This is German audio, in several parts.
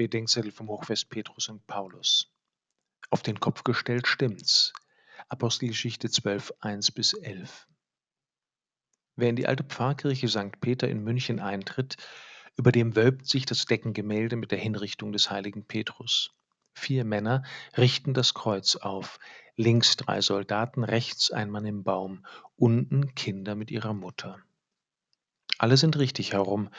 Bedenkzettel vom Hochfest Petrus und Paulus. Auf den Kopf gestellt stimmt's. Apostelgeschichte 12, 1 bis 11. Wer in die alte Pfarrkirche St. Peter in München eintritt, über dem wölbt sich das Deckengemälde mit der Hinrichtung des heiligen Petrus. Vier Männer richten das Kreuz auf, links drei Soldaten, rechts ein Mann im Baum, unten Kinder mit ihrer Mutter. Alle sind richtig herum,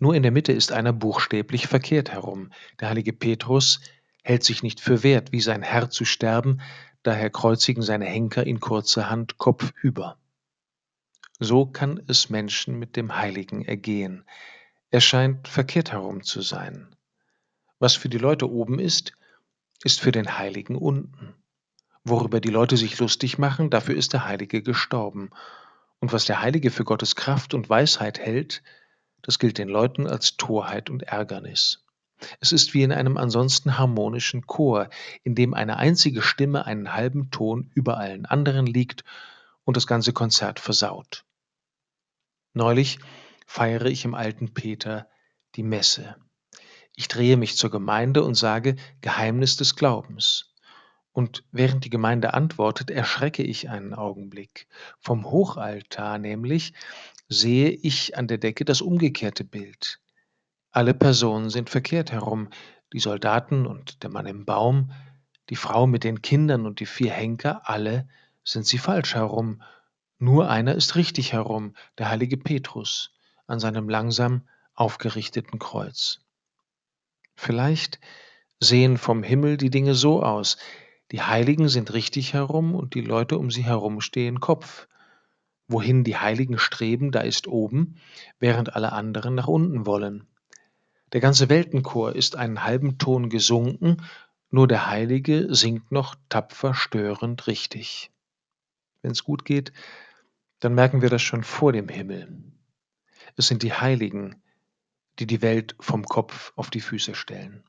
nur in der Mitte ist einer buchstäblich verkehrt herum. Der heilige Petrus hält sich nicht für wert, wie sein Herr zu sterben, daher kreuzigen seine Henker ihn kurzerhand kopfüber. So kann es Menschen mit dem Heiligen ergehen. Er scheint verkehrt herum zu sein. Was für die Leute oben ist, ist für den Heiligen unten. Worüber die Leute sich lustig machen, dafür ist der Heilige gestorben. Und was der Heilige für Gottes Kraft und Weisheit hält, das gilt den Leuten als Torheit und Ärgernis. Es ist wie in einem ansonsten harmonischen Chor, in dem eine einzige Stimme einen halben Ton über allen anderen liegt und das ganze Konzert versaut. Neulich feiere ich im alten Peter die Messe. Ich drehe mich zur Gemeinde und sage Geheimnis des Glaubens. Und während die Gemeinde antwortet, erschrecke ich einen Augenblick. Vom Hochaltar nämlich sehe ich an der Decke das umgekehrte Bild. Alle Personen sind verkehrt herum, die Soldaten und der Mann im Baum, die Frau mit den Kindern und die vier Henker, alle sind sie falsch herum. Nur einer ist richtig herum, der heilige Petrus, an seinem langsam aufgerichteten Kreuz. Vielleicht sehen vom Himmel die Dinge so aus, die Heiligen sind richtig herum und die Leute um sie herum stehen Kopf. Wohin die Heiligen streben, da ist oben, während alle anderen nach unten wollen. Der ganze Weltenchor ist einen halben Ton gesunken, nur der Heilige singt noch tapfer störend richtig. Wenn es gut geht, dann merken wir das schon vor dem Himmel. Es sind die Heiligen, die die Welt vom Kopf auf die Füße stellen.